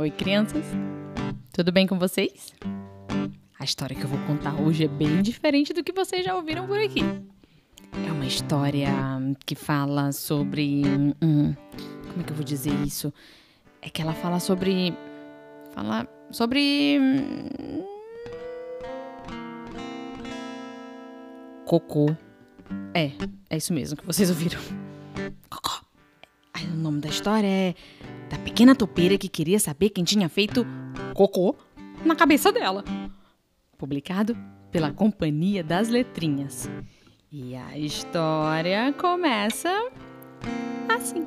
Oi, crianças! Tudo bem com vocês? A história que eu vou contar hoje é bem diferente do que vocês já ouviram por aqui. É uma história que fala sobre. Hum, como é que eu vou dizer isso? É que ela fala sobre. Fala sobre. Hum, cocô. É, é isso mesmo que vocês ouviram. Cocô. Aí, o nome da história é da pequena topeira que queria saber quem tinha feito cocô na cabeça dela. Publicado pela Companhia das Letrinhas. E a história começa assim.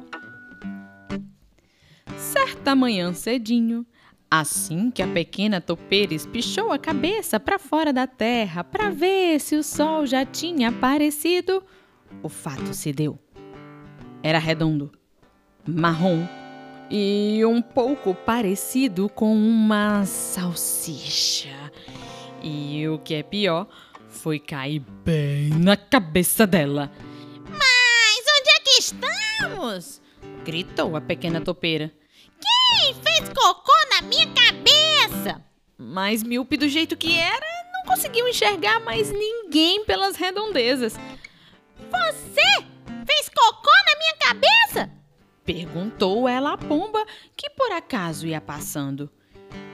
Certa manhã cedinho, assim que a pequena topeira espichou a cabeça para fora da terra para ver se o sol já tinha aparecido, o fato se deu. Era redondo, marrom e um pouco parecido com uma salsicha. E o que é pior, foi cair bem na cabeça dela. Mas onde é que estamos? Gritou a pequena topeira. Quem fez cocô na minha cabeça? Mas míope do jeito que era, não conseguiu enxergar mais ninguém pelas redondezas. Perguntou ela à pomba, que por acaso ia passando.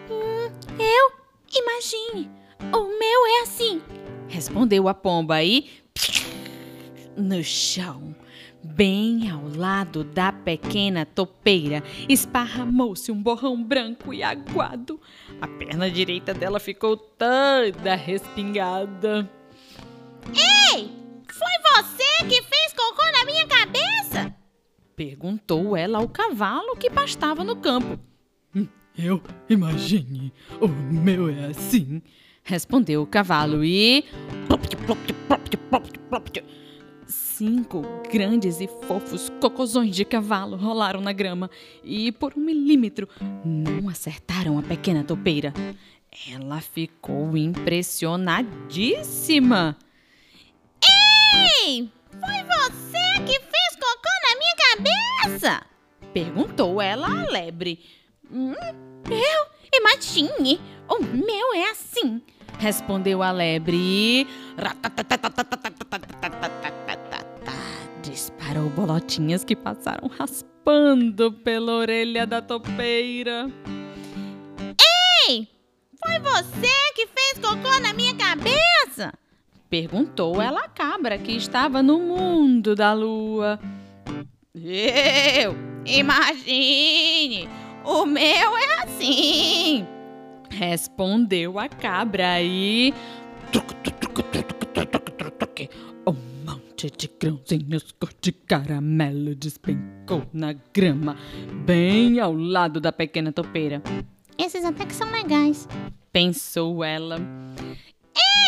Hum, eu? Imagine, o meu é assim. Respondeu a pomba e. No chão, bem ao lado da pequena topeira, esparramou-se um borrão branco e aguado. A perna direita dela ficou toda respingada. Ei! Foi você que Perguntou ela ao cavalo que pastava no campo. Hum, eu imagine, o meu é assim. Respondeu o cavalo e. Cinco grandes e fofos cocôzões de cavalo rolaram na grama e, por um milímetro, não acertaram a pequena topeira. Ela ficou impressionadíssima. Ei! Foi você que cabeça? Perguntou ela à lebre. Hum, eu? Imagine, o meu é assim. Respondeu a lebre. Disparou bolotinhas que passaram raspando pela orelha da topeira. Ei! Foi você que fez cocô na minha cabeça? Perguntou ela à cabra que estava no mundo da lua. Eu! Imagine! O meu é assim! Respondeu a cabra e. Um monte de grãozinhos cor de caramelo despencou na grama, bem ao lado da pequena topeira. Esses até que são legais, pensou ela.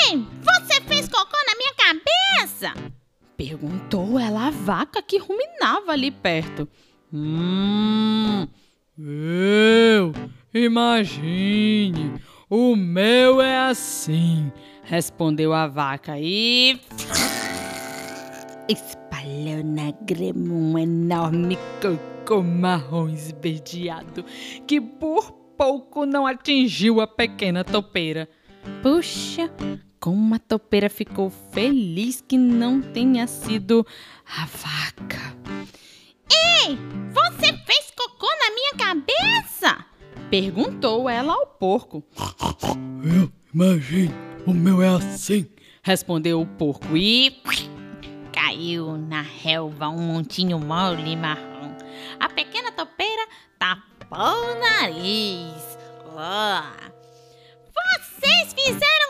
Ei, você Perguntou ela à vaca que ruminava ali perto. Hum. Eu? Imagine, o meu é assim, respondeu a vaca e. Espalhou na grama um enorme cocô marrom esverdeado que por pouco não atingiu a pequena topeira. Puxa, como a topeira ficou feliz que não tenha sido a vaca. Ei, você fez cocô na minha cabeça? Perguntou ela ao porco. Eu imagino, o meu é assim, respondeu o porco e. Caiu na relva um montinho mole marrom. A pequena topeira tapou o nariz. Oh. Vocês fizeram.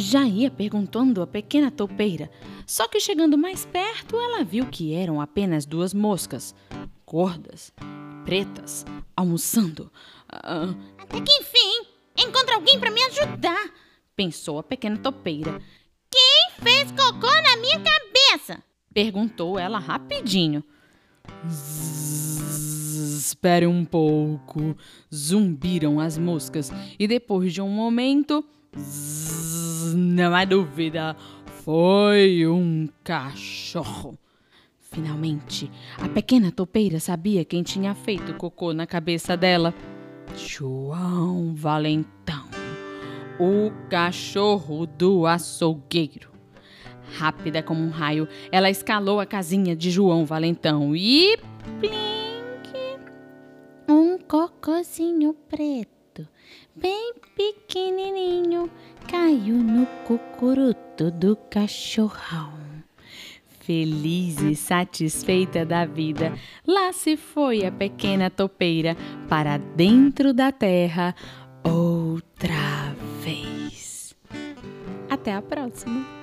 Já ia perguntando a pequena topeira, só que chegando mais perto, ela viu que eram apenas duas moscas, gordas, pretas, almoçando. Uh... Até que enfim, encontra alguém para me ajudar, pensou a pequena topeira. Quem fez cocô na minha cabeça? perguntou ela rapidinho. Espere um pouco. Zumbiram as moscas e depois de um momento, zzz, não há dúvida, foi um cachorro. Finalmente, a pequena topeira sabia quem tinha feito cocô na cabeça dela. João Valentão, o cachorro do açougueiro. Rápida como um raio, ela escalou a casinha de João Valentão e. Plink! Um cocozinho preto, bem pequenininho, no cucuruto do cachorrão. Feliz e satisfeita da vida, lá se foi a pequena topeira para dentro da terra outra vez. Até a próxima!